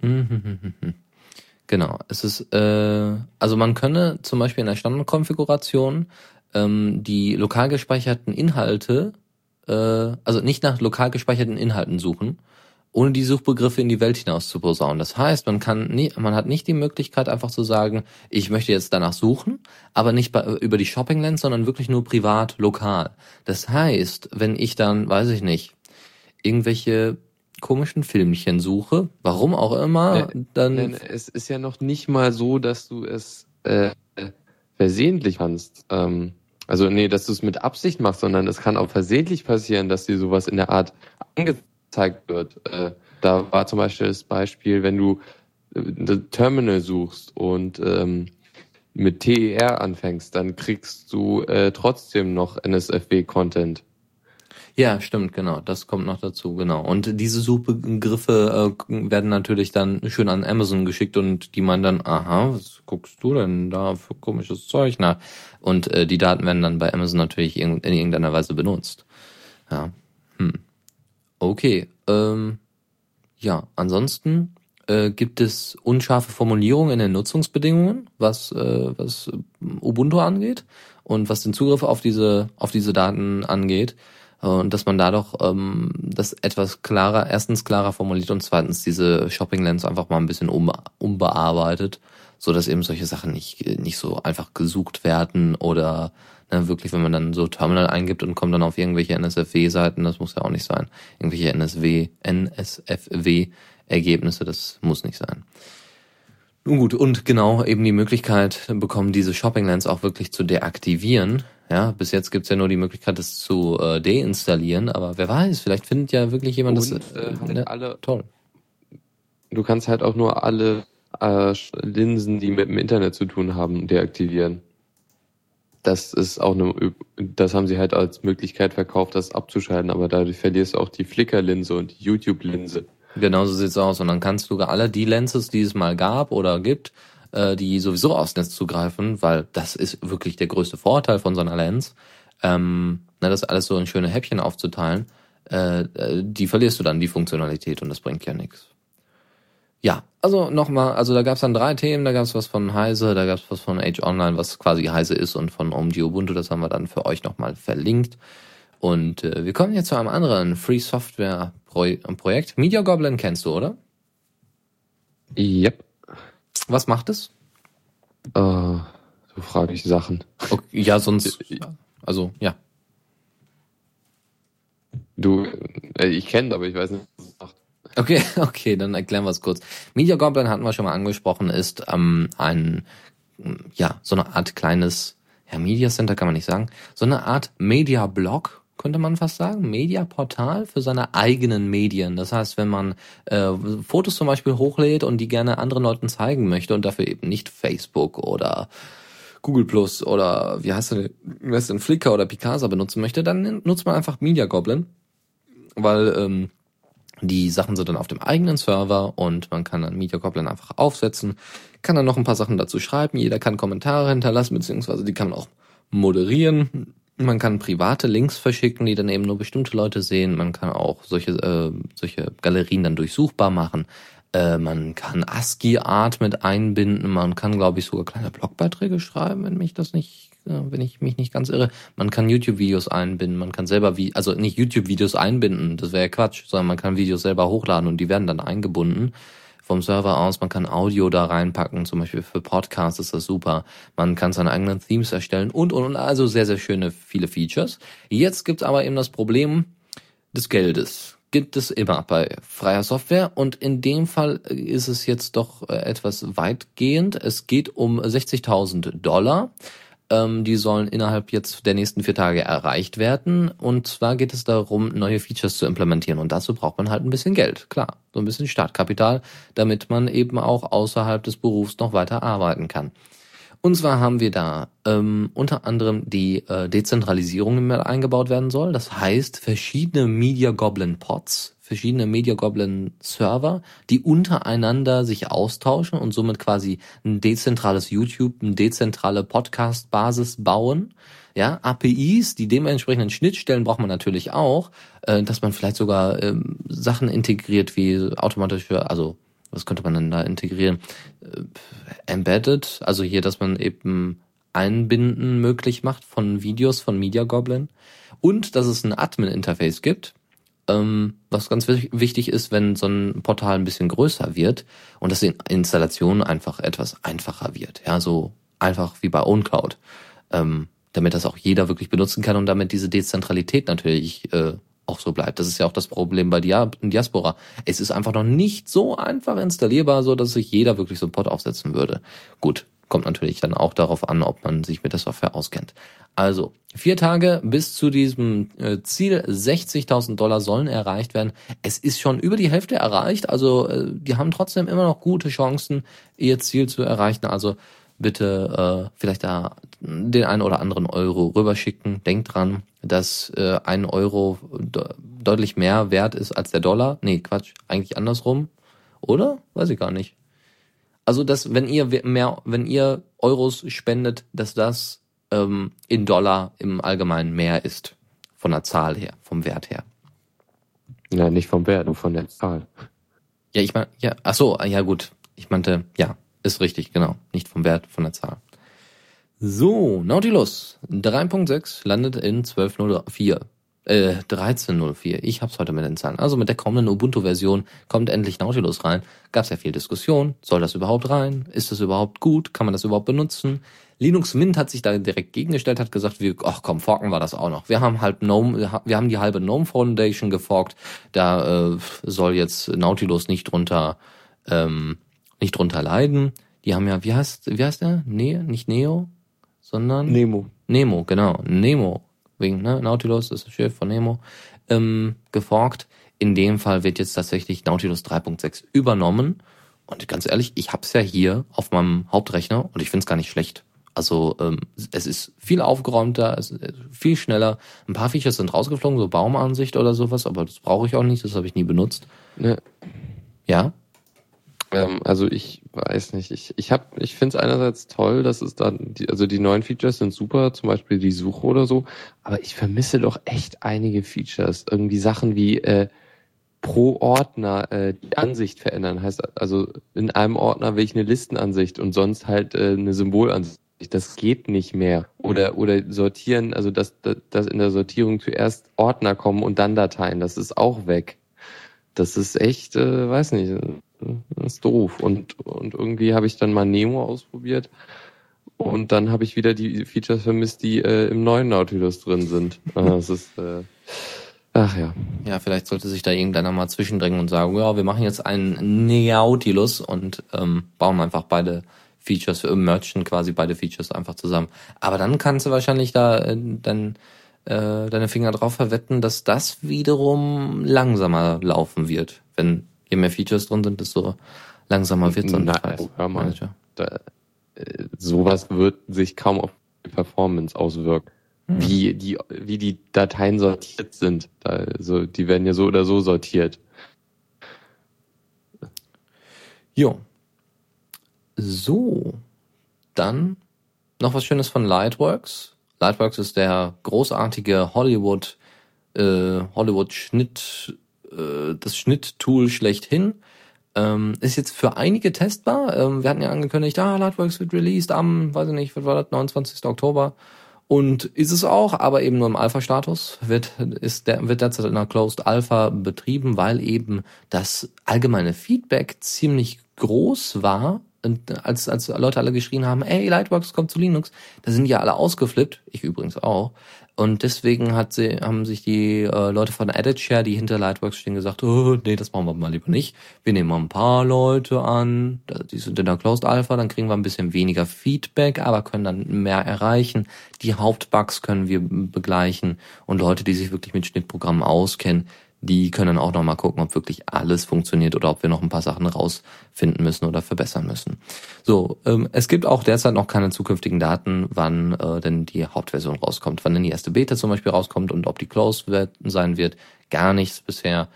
<laughs> genau, es ist, äh, also man könne zum Beispiel in der Standardkonfiguration ähm, die lokal gespeicherten Inhalte, äh, also nicht nach lokal gespeicherten Inhalten suchen, ohne die Suchbegriffe in die Welt hinaus zu posaunen. Das heißt, man kann nie, man hat nicht die Möglichkeit einfach zu sagen, ich möchte jetzt danach suchen, aber nicht bei, über die Shopping Lens, sondern wirklich nur privat, lokal. Das heißt, wenn ich dann, weiß ich nicht, irgendwelche komischen Filmchen suche, warum auch immer, äh, dann. Nein, es ist ja noch nicht mal so, dass du es äh, versehentlich kannst. Ähm, also nee, dass du es mit Absicht machst, sondern es kann auch versehentlich passieren, dass dir sowas in der Art angezeigt gezeigt wird. Äh, da war zum Beispiel das Beispiel, wenn du äh, Terminal suchst und ähm, mit TER anfängst, dann kriegst du äh, trotzdem noch NSFW-Content. Ja, stimmt, genau. Das kommt noch dazu, genau. Und diese Suchbegriffe äh, werden natürlich dann schön an Amazon geschickt und die man dann, aha, was guckst du denn da für komisches Zeug nach? Und äh, die Daten werden dann bei Amazon natürlich in, in irgendeiner Weise benutzt. Ja. Okay, ähm, ja, ansonsten äh, gibt es unscharfe Formulierungen in den Nutzungsbedingungen, was, äh, was Ubuntu angeht und was den Zugriff auf diese, auf diese Daten angeht. Äh, und dass man da doch ähm, das etwas klarer, erstens klarer formuliert und zweitens diese Shopping Lens einfach mal ein bisschen um, umbearbeitet, so dass eben solche Sachen nicht, nicht so einfach gesucht werden oder Ne, wirklich, wenn man dann so Terminal eingibt und kommt dann auf irgendwelche NSFW-Seiten, das muss ja auch nicht sein. Irgendwelche NSW, NSFW-Ergebnisse, das muss nicht sein. Nun gut, und genau eben die Möglichkeit bekommen, diese Shopping Lens auch wirklich zu deaktivieren. Ja, bis jetzt gibt's ja nur die Möglichkeit, das zu äh, deinstallieren, aber wer weiß, vielleicht findet ja wirklich jemand und, das äh, halt ne, alle, toll. Du kannst halt auch nur alle äh, Linsen, die mit dem Internet zu tun haben, deaktivieren das ist auch eine, das haben sie halt als Möglichkeit verkauft, das abzuschalten, aber dadurch verlierst du auch die Flickr-Linse und die YouTube-Linse. Genau so sieht's aus. Und dann kannst du alle die Lenses, die es mal gab oder gibt, äh, die sowieso aufs Netz zugreifen, weil das ist wirklich der größte Vorteil von so einer Lens, ähm, ne, das alles so in schöne Häppchen aufzuteilen, äh, äh, die verlierst du dann, die Funktionalität, und das bringt ja nichts. Ja, also nochmal, also da gab's dann drei Themen, da gab's was von Heise, da gab's was von Age Online, was quasi Heise ist, und von OMG Ubuntu, das haben wir dann für euch nochmal verlinkt. Und äh, wir kommen jetzt zu einem anderen Free Software Projekt. Media Goblin kennst du, oder? Yep. Was macht es? Äh, so frage ich Sachen. Okay, ja, sonst. Also, ja. Du, äh, ich kenne, aber ich weiß nicht, was es macht. Okay, <laughs> okay, dann erklären wir es kurz. Media Goblin hatten wir schon mal angesprochen, ist ähm, ein, ja, so eine Art kleines, ja, Media Center kann man nicht sagen, so eine Art Media Blog, könnte man fast sagen, Mediaportal für seine eigenen Medien. Das heißt, wenn man äh, Fotos zum Beispiel hochlädt und die gerne anderen Leuten zeigen möchte und dafür eben nicht Facebook oder Google Plus oder wie heißt denn, heißt denn Flickr oder Picasa benutzen möchte, dann nutzt man einfach Media Goblin, weil ähm, die Sachen sind dann auf dem eigenen Server und man kann dann Media Goblin einfach aufsetzen, kann dann noch ein paar Sachen dazu schreiben, jeder kann Kommentare hinterlassen, beziehungsweise die kann man auch moderieren man kann private Links verschicken, die dann eben nur bestimmte Leute sehen. Man kann auch solche, äh, solche Galerien dann durchsuchbar machen. Äh, man kann ASCII-Art mit einbinden. Man kann, glaube ich, sogar kleine Blogbeiträge schreiben, wenn mich das nicht, wenn ich mich nicht ganz irre. Man kann YouTube-Videos einbinden. Man kann selber wie, also nicht YouTube-Videos einbinden, das wäre ja Quatsch, sondern man kann Videos selber hochladen und die werden dann eingebunden vom Server aus. Man kann Audio da reinpacken, zum Beispiel für Podcasts ist das super. Man kann seine eigenen Themes erstellen und, und, und. Also sehr, sehr schöne, viele Features. Jetzt gibt's aber eben das Problem des Geldes. Gibt es immer bei freier Software und in dem Fall ist es jetzt doch äh, etwas weitgehend. Es geht um 60.000 Dollar. Ähm, die sollen innerhalb jetzt der nächsten vier Tage erreicht werden. Und zwar geht es darum, neue Features zu implementieren. Und dazu braucht man halt ein bisschen Geld, klar. So ein bisschen Startkapital, damit man eben auch außerhalb des Berufs noch weiter arbeiten kann. Und zwar haben wir da ähm, unter anderem die äh, Dezentralisierung, die mal eingebaut werden soll. Das heißt, verschiedene Media Goblin Pods, verschiedene Media Goblin Server, die untereinander sich austauschen und somit quasi ein dezentrales YouTube, eine dezentrale Podcast-Basis bauen. Ja, APIs, die dementsprechenden Schnittstellen braucht man natürlich auch, äh, dass man vielleicht sogar ähm, Sachen integriert wie automatische, also was könnte man denn da integrieren? Äh, embedded, also hier, dass man eben Einbinden möglich macht von Videos von Media Goblin und dass es ein Admin-Interface gibt, ähm, was ganz wichtig ist, wenn so ein Portal ein bisschen größer wird und dass die Installation einfach etwas einfacher wird. Ja, so einfach wie bei OwnCloud. Ähm, damit das auch jeder wirklich benutzen kann und damit diese Dezentralität natürlich äh, auch so bleibt. Das ist ja auch das Problem bei Dia Diaspora. Es ist einfach noch nicht so einfach installierbar, so dass sich jeder wirklich so ein Pod aufsetzen würde. Gut, kommt natürlich dann auch darauf an, ob man sich mit der Software auskennt. Also, vier Tage bis zu diesem äh, Ziel, 60.000 Dollar sollen erreicht werden. Es ist schon über die Hälfte erreicht, also äh, die haben trotzdem immer noch gute Chancen, ihr Ziel zu erreichen. Also bitte äh, vielleicht da den einen oder anderen Euro rüberschicken. Denkt dran, dass äh, ein Euro de deutlich mehr wert ist als der Dollar. Nee, Quatsch, eigentlich andersrum. Oder? Weiß ich gar nicht. Also, dass wenn ihr mehr, wenn ihr Euros spendet, dass das ähm, in Dollar im Allgemeinen mehr ist. Von der Zahl her, vom Wert her. Ja, nicht vom Wert, nur von der Zahl. Ja, ich meine, ja, ach so, ja gut. Ich meinte, ja, ist richtig, genau. Nicht vom Wert, von der Zahl. So, Nautilus 3.6 landet in 12.04. Äh, 13.04. Ich hab's heute mit den Zahlen. Also mit der kommenden Ubuntu-Version kommt endlich Nautilus rein. Gab's ja viel Diskussion. Soll das überhaupt rein? Ist das überhaupt gut? Kann man das überhaupt benutzen? Linux Mint hat sich da direkt gegengestellt, hat gesagt, wir, ach komm, forken wir das auch noch. Wir haben halt GNOME, wir haben die halbe GNOME Foundation geforkt. Da äh, soll jetzt Nautilus nicht drunter, ähm, nicht drunter leiden. Die haben ja, wie heißt, wie heißt der? Ne, nicht Neo? sondern Nemo. Nemo, genau. Nemo. Wegen, ne? Nautilus ist das Schiff von Nemo. Ähm, geforkt. In dem Fall wird jetzt tatsächlich Nautilus 3.6 übernommen. Und ganz ehrlich, ich hab's ja hier auf meinem Hauptrechner und ich find's gar nicht schlecht. Also ähm, es ist viel aufgeräumter, es ist viel schneller. Ein paar Features sind rausgeflogen, so Baumansicht oder sowas, aber das brauche ich auch nicht, das habe ich nie benutzt. Ne. Ja? Ähm, also ich weiß nicht. Ich, ich hab, ich finde es einerseits toll, dass es dann, die, also die neuen Features sind super, zum Beispiel die Suche oder so, aber ich vermisse doch echt einige Features. Irgendwie Sachen wie äh, pro Ordner äh, die Ansicht verändern. Heißt also, in einem Ordner will ich eine Listenansicht und sonst halt äh, eine Symbolansicht. Das geht nicht mehr. Oder, oder sortieren, also dass, dass, in der Sortierung zuerst Ordner kommen und dann Dateien, das ist auch weg. Das ist echt, äh, weiß nicht, das ist doof. Und, und irgendwie habe ich dann mal Nemo ausprobiert und dann habe ich wieder die Features vermisst, die äh, im neuen Nautilus drin sind. Das ist, äh, ach ja. Ja, vielleicht sollte sich da irgendeiner mal zwischendrängen und sagen, ja, wir machen jetzt einen Nautilus und ähm, bauen einfach beide Features, für merchen quasi beide Features einfach zusammen. Aber dann kannst du wahrscheinlich da äh, dann äh, deine Finger drauf verwetten, dass das wiederum langsamer laufen wird, wenn je mehr Features drin sind, desto langsamer wird so ein oh, hör mal, da, äh, sowas wird sich kaum auf die Performance auswirken. Hm. Wie die, wie die Dateien sortiert sind. Also, die werden ja so oder so sortiert. Jo. So. Dann noch was Schönes von Lightworks. Lightworks ist der großartige Hollywood, äh, Hollywood Schnitt äh, das Schnitttool schlechthin. Ähm, ist jetzt für einige testbar. Ähm, wir hatten ja angekündigt, ah, Lightworks wird released am, weiß ich nicht, was war das, 29. Oktober. Und ist es auch, aber eben nur im Alpha-Status, wird, ist der, wird derzeit in einer Closed Alpha betrieben, weil eben das allgemeine Feedback ziemlich groß war, und als, als Leute alle geschrien haben, ey, Lightworks kommt zu Linux, da sind ja alle ausgeflippt, ich übrigens auch, und deswegen hat sie, haben sich die äh, Leute von EditShare, die hinter Lightworks stehen, gesagt, oh, nee, das machen wir mal lieber nicht. Wir nehmen mal ein paar Leute an, die sind in der Closed Alpha, dann kriegen wir ein bisschen weniger Feedback, aber können dann mehr erreichen. Die Hauptbugs können wir begleichen und Leute, die sich wirklich mit Schnittprogrammen auskennen, die können auch nochmal gucken, ob wirklich alles funktioniert oder ob wir noch ein paar Sachen rausfinden müssen oder verbessern müssen. So, ähm, es gibt auch derzeit noch keine zukünftigen Daten, wann äh, denn die Hauptversion rauskommt, wann denn die erste Beta zum Beispiel rauskommt und ob die Close wird, sein wird. Gar nichts bisher.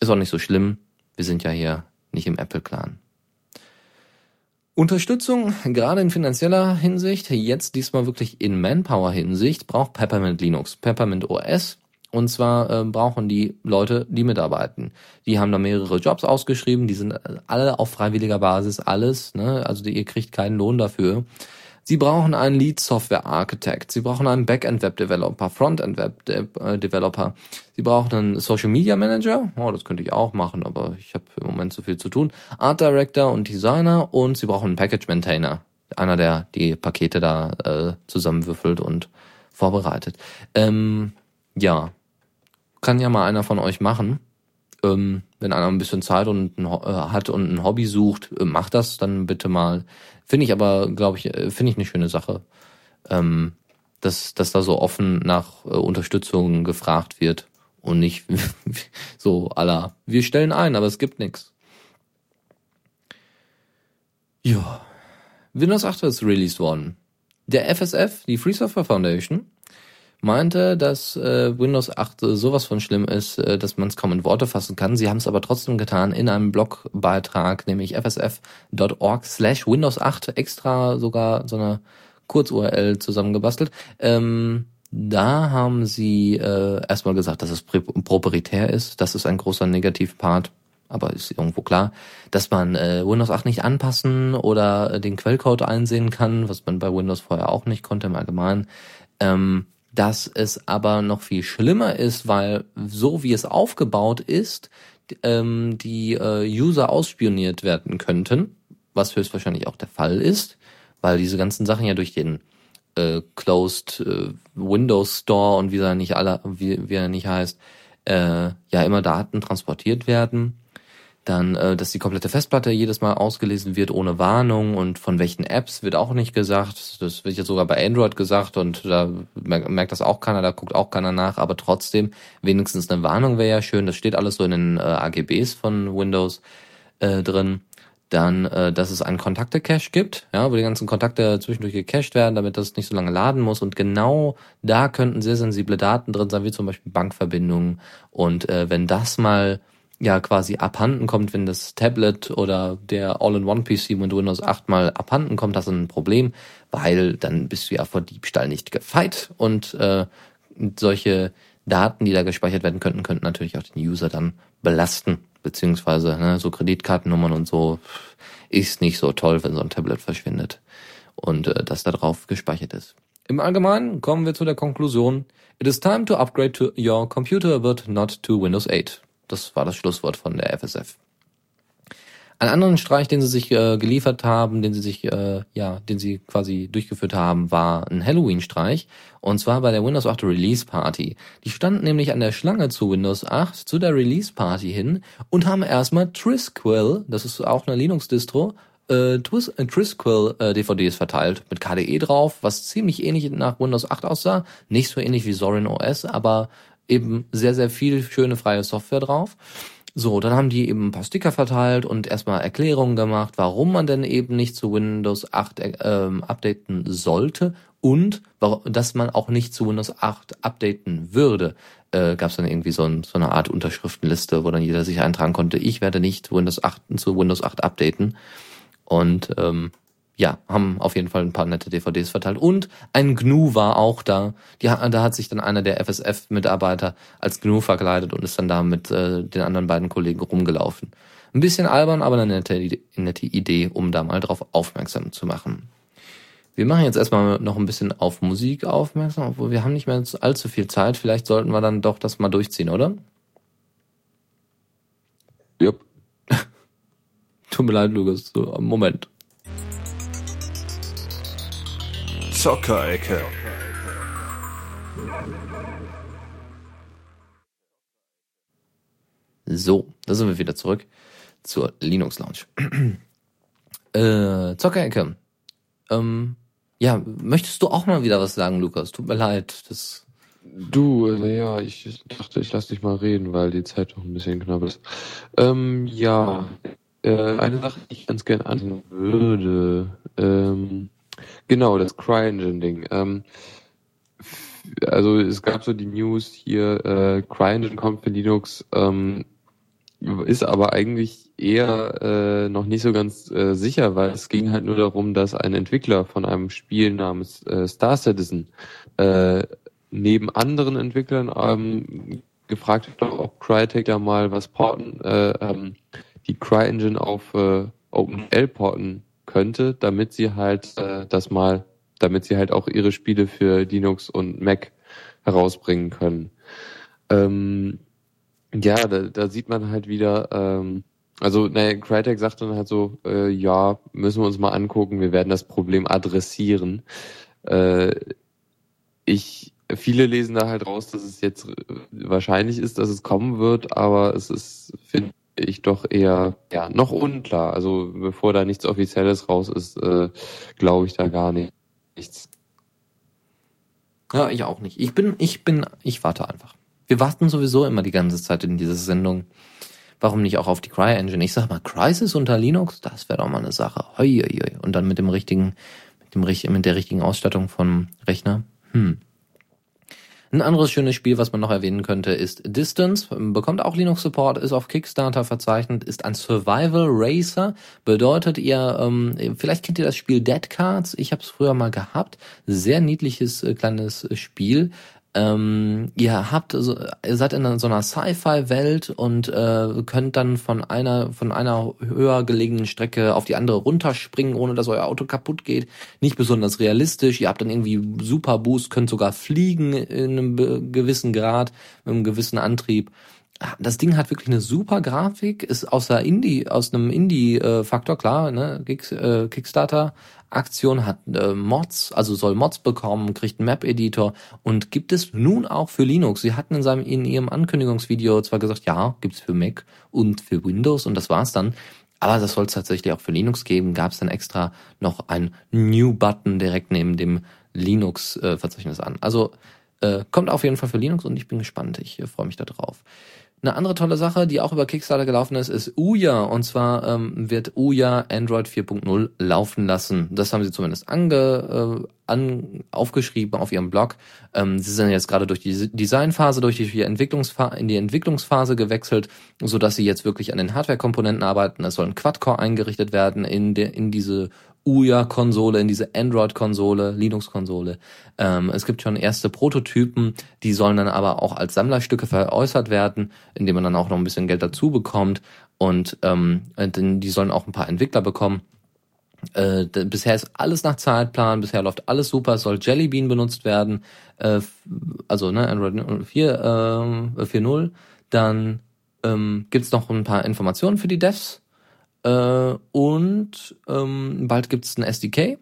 Ist auch nicht so schlimm. Wir sind ja hier nicht im Apple-Clan. Unterstützung, gerade in finanzieller Hinsicht, jetzt diesmal wirklich in Manpower-Hinsicht, braucht Peppermint Linux. Peppermint OS und zwar äh, brauchen die Leute, die mitarbeiten. Die haben da mehrere Jobs ausgeschrieben, die sind alle auf freiwilliger Basis, alles, ne? Also die, ihr kriegt keinen Lohn dafür. Sie brauchen einen Lead Software Architect, Sie brauchen einen Backend Web Developer, Frontend Web De äh, Developer, Sie brauchen einen Social Media Manager, oh, das könnte ich auch machen, aber ich habe im Moment zu viel zu tun, Art Director und Designer und Sie brauchen einen Package Maintainer, einer, der die Pakete da äh, zusammenwürfelt und vorbereitet. Ähm, ja, kann ja mal einer von euch machen. Ähm, wenn einer ein bisschen Zeit und ein, äh, hat und ein Hobby sucht, äh, macht das dann bitte mal. Finde ich aber, glaube ich, äh, finde ich eine schöne Sache, ähm, dass, dass da so offen nach äh, Unterstützung gefragt wird und nicht <laughs> so aller. Wir stellen ein, aber es gibt nichts. Ja. Windows 8 ist released worden. Der FSF, die Free Software Foundation, meinte, dass äh, Windows 8 äh, sowas von schlimm ist, äh, dass man es kaum in Worte fassen kann. Sie haben es aber trotzdem getan in einem Blogbeitrag, nämlich fsf.org slash Windows 8, extra sogar so eine Kurz-URL zusammengebastelt. Ähm, da haben sie äh, erstmal gesagt, dass es proprietär ist. Das ist ein großer Negativpart, aber ist irgendwo klar, dass man äh, Windows 8 nicht anpassen oder den Quellcode einsehen kann, was man bei Windows vorher auch nicht konnte im Allgemeinen. Ähm, dass es aber noch viel schlimmer ist, weil so wie es aufgebaut ist, ähm, die äh, User ausspioniert werden könnten, was höchstwahrscheinlich auch der Fall ist, weil diese ganzen Sachen ja durch den äh, Closed äh, Windows Store und wie er nicht alle, wie, wie er nicht heißt, äh, ja immer Daten transportiert werden dann, äh, dass die komplette Festplatte jedes Mal ausgelesen wird ohne Warnung und von welchen Apps wird auch nicht gesagt. Das wird jetzt sogar bei Android gesagt und da merkt das auch keiner, da guckt auch keiner nach, aber trotzdem wenigstens eine Warnung wäre ja schön. Das steht alles so in den äh, AGBs von Windows äh, drin. Dann, äh, dass es einen Kontakte-Cache gibt, ja, wo die ganzen Kontakte zwischendurch gecached werden, damit das nicht so lange laden muss. Und genau da könnten sehr sensible Daten drin sein, wie zum Beispiel Bankverbindungen. Und äh, wenn das mal ja quasi abhanden kommt, wenn das Tablet oder der All-in-One-PC mit Windows 8 mal abhanden kommt, hast du ein Problem, weil dann bist du ja vor Diebstahl nicht gefeit und äh, solche Daten, die da gespeichert werden könnten, könnten natürlich auch den User dann belasten, beziehungsweise ne, so Kreditkartennummern und so ist nicht so toll, wenn so ein Tablet verschwindet und äh, das da drauf gespeichert ist. Im Allgemeinen kommen wir zu der Konklusion, it is time to upgrade to your computer, but not to Windows 8. Das war das Schlusswort von der FSF. Einen anderen Streich, den sie sich äh, geliefert haben, den sie sich, äh, ja, den sie quasi durchgeführt haben, war ein Halloween-Streich. Und zwar bei der Windows 8 Release Party. Die standen nämlich an der Schlange zu Windows 8, zu der Release Party hin und haben erstmal Trisquil, das ist auch eine Linux-Distro, äh, Twis, äh, äh, DVDs verteilt mit KDE drauf, was ziemlich ähnlich nach Windows 8 aussah. Nicht so ähnlich wie Zorin OS, aber eben sehr, sehr viel schöne freie Software drauf. So, dann haben die eben ein paar Sticker verteilt und erstmal Erklärungen gemacht, warum man denn eben nicht zu Windows 8 äh, ähm, updaten sollte und dass man auch nicht zu Windows 8 updaten würde. Äh, Gab es dann irgendwie so, ein, so eine Art Unterschriftenliste, wo dann jeder sich eintragen konnte, ich werde nicht Windows 8 zu Windows 8 updaten. Und ähm, ja, haben auf jeden Fall ein paar nette DVDs verteilt. Und ein GNU war auch da. Die, da hat sich dann einer der FSF-Mitarbeiter als GNU verkleidet und ist dann da mit äh, den anderen beiden Kollegen rumgelaufen. Ein bisschen albern, aber eine nette, nette Idee, um da mal drauf aufmerksam zu machen. Wir machen jetzt erstmal noch ein bisschen auf Musik aufmerksam, obwohl wir haben nicht mehr allzu viel Zeit. Vielleicht sollten wir dann doch das mal durchziehen, oder? Yep. <laughs> Tut mir leid, Lukas. So, Moment. Zockerecke. So, da sind wir wieder zurück zur Linux Lounge. <clears throat> äh, Zockerecke. Ähm, ja, möchtest du auch mal wieder was sagen, Lukas? Tut mir leid. Das Du, naja, ich dachte, ich lass dich mal reden, weil die Zeit doch ein bisschen knapp ist. Ähm, ja, äh, eine Sache, die ich ganz gerne ansehen würde, ähm, Genau, das CryEngine-Ding. Ähm, also es gab so die News hier, äh, CryEngine kommt für Linux, ähm, ist aber eigentlich eher äh, noch nicht so ganz äh, sicher, weil es ging halt nur darum, dass ein Entwickler von einem Spiel namens äh, Star Citizen äh, neben anderen Entwicklern ähm, gefragt hat, ob Crytek da mal was porten, äh, ähm, die CryEngine auf äh, OpenL porten könnte, damit sie halt äh, das mal, damit sie halt auch ihre Spiele für Linux und Mac herausbringen können. Ähm, ja, da, da sieht man halt wieder, ähm, also naja, Crytek sagt dann halt so, äh, ja, müssen wir uns mal angucken, wir werden das Problem adressieren. Äh, ich, viele lesen da halt raus, dass es jetzt wahrscheinlich ist, dass es kommen wird, aber es ist, finde ich doch eher ja noch unklar. Also bevor da nichts Offizielles raus ist, äh, glaube ich da gar nicht, nichts. Ja, ich auch nicht. Ich bin, ich bin, ich warte einfach. Wir warten sowieso immer die ganze Zeit in dieser Sendung. Warum nicht auch auf die Cry-Engine? Ich sag mal, Crisis unter Linux, das wäre doch mal eine Sache. Hoi, hoi, hoi. Und dann mit dem richtigen, mit dem mit der richtigen Ausstattung vom Rechner. Hm. Ein anderes schönes Spiel, was man noch erwähnen könnte, ist Distance. Bekommt auch Linux Support, ist auf Kickstarter verzeichnet, ist ein Survival Racer. Bedeutet ihr, ähm, vielleicht kennt ihr das Spiel Dead Cards. Ich habe es früher mal gehabt. Sehr niedliches äh, kleines Spiel. Ähm, ihr habt, also, ihr seid in so einer Sci-Fi-Welt und äh, könnt dann von einer von einer höher gelegenen Strecke auf die andere runterspringen, ohne dass euer Auto kaputt geht. Nicht besonders realistisch. Ihr habt dann irgendwie Super Boost, könnt sogar fliegen in einem gewissen Grad, mit einem gewissen Antrieb. Das Ding hat wirklich eine super Grafik, ist aus der Indie, aus einem Indie-Faktor, klar, ne, Kickstarter Aktion hat äh, Mods, also soll Mods bekommen, kriegt einen Map-Editor und gibt es nun auch für Linux. Sie hatten in, seinem, in ihrem Ankündigungsvideo zwar gesagt, ja, gibt's für Mac und für Windows und das war's dann. Aber das soll es tatsächlich auch für Linux geben. Gab es dann extra noch ein New-Button direkt neben dem Linux-Verzeichnis an. Also äh, kommt auf jeden Fall für Linux und ich bin gespannt. Ich äh, freue mich da drauf. Eine andere tolle Sache, die auch über Kickstarter gelaufen ist, ist Uya. Und zwar ähm, wird Uya Android 4.0 laufen lassen. Das haben sie zumindest ange, äh, an, aufgeschrieben auf ihrem Blog. Ähm, sie sind jetzt gerade durch die Designphase, durch die Entwicklungsphase, in die Entwicklungsphase gewechselt, so dass sie jetzt wirklich an den Hardware-Komponenten arbeiten. Es soll ein Quad-Core eingerichtet werden in, der in diese Ouya-Konsole, in diese Android-Konsole, Linux-Konsole. Ähm, es gibt schon erste Prototypen, die sollen dann aber auch als Sammlerstücke veräußert werden, indem man dann auch noch ein bisschen Geld dazu bekommt. Und ähm, die sollen auch ein paar Entwickler bekommen. Äh, bisher ist alles nach Zeitplan, bisher läuft alles super, es soll Jellybean benutzt werden, äh, also ne, Android 4, äh, 4.0. Dann ähm, gibt noch ein paar Informationen für die Devs äh, und ähm, bald gibt's ein SDK.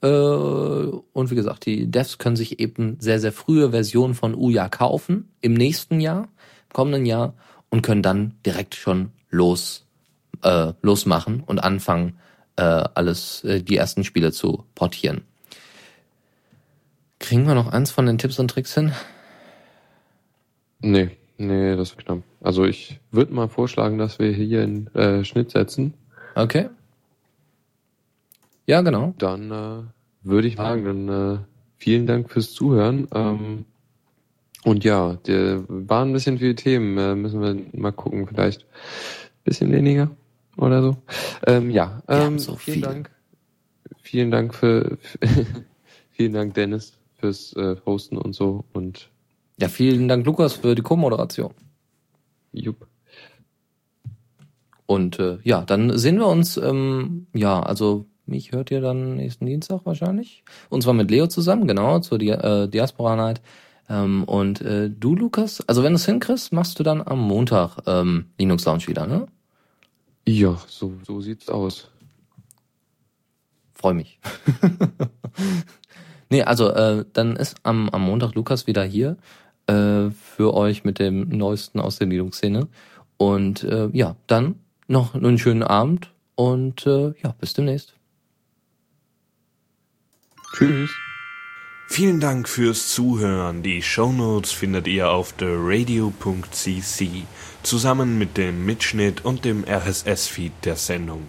Äh, und wie gesagt, die Devs können sich eben sehr, sehr frühe Versionen von Uya kaufen im nächsten Jahr, im kommenden Jahr und können dann direkt schon los äh, losmachen und anfangen, äh, alles, äh, die ersten Spiele zu portieren. Kriegen wir noch eins von den Tipps und Tricks hin? Nee. Nee, das ist knapp. Also ich würde mal vorschlagen, dass wir hier einen äh, Schnitt setzen. Okay. Ja, genau. Dann äh, würde ich sagen, dann äh, vielen Dank fürs Zuhören. Ähm, und ja, der waren ein bisschen viele Themen. Äh, müssen wir mal gucken, vielleicht ein bisschen weniger oder so. Ähm, ja, ähm, so vielen viel. Dank. Vielen Dank für, für <laughs> vielen Dank, Dennis, fürs äh, Hosten und so und ja, vielen Dank, Lukas, für die Co-Moderation. Jupp. Und äh, ja, dann sehen wir uns, ähm, ja, also mich hört ihr dann nächsten Dienstag wahrscheinlich. Und zwar mit Leo zusammen, genau, zur Di äh, Diaspora Night. Ähm, und äh, du, Lukas, also wenn du es hinkriegst, machst du dann am Montag ähm, Linux Lounge wieder, ne? Ja, so, so sieht's aus. Freu mich. <laughs> nee, also äh, dann ist am, am Montag Lukas wieder hier äh, für euch mit dem Neuesten aus der Linux-Szene. Und äh, ja, dann noch einen schönen Abend und äh, ja, bis demnächst. Tschüss. Vielen Dank fürs Zuhören. Die Shownotes findet ihr auf theradio.cc zusammen mit dem Mitschnitt und dem RSS-Feed der Sendung.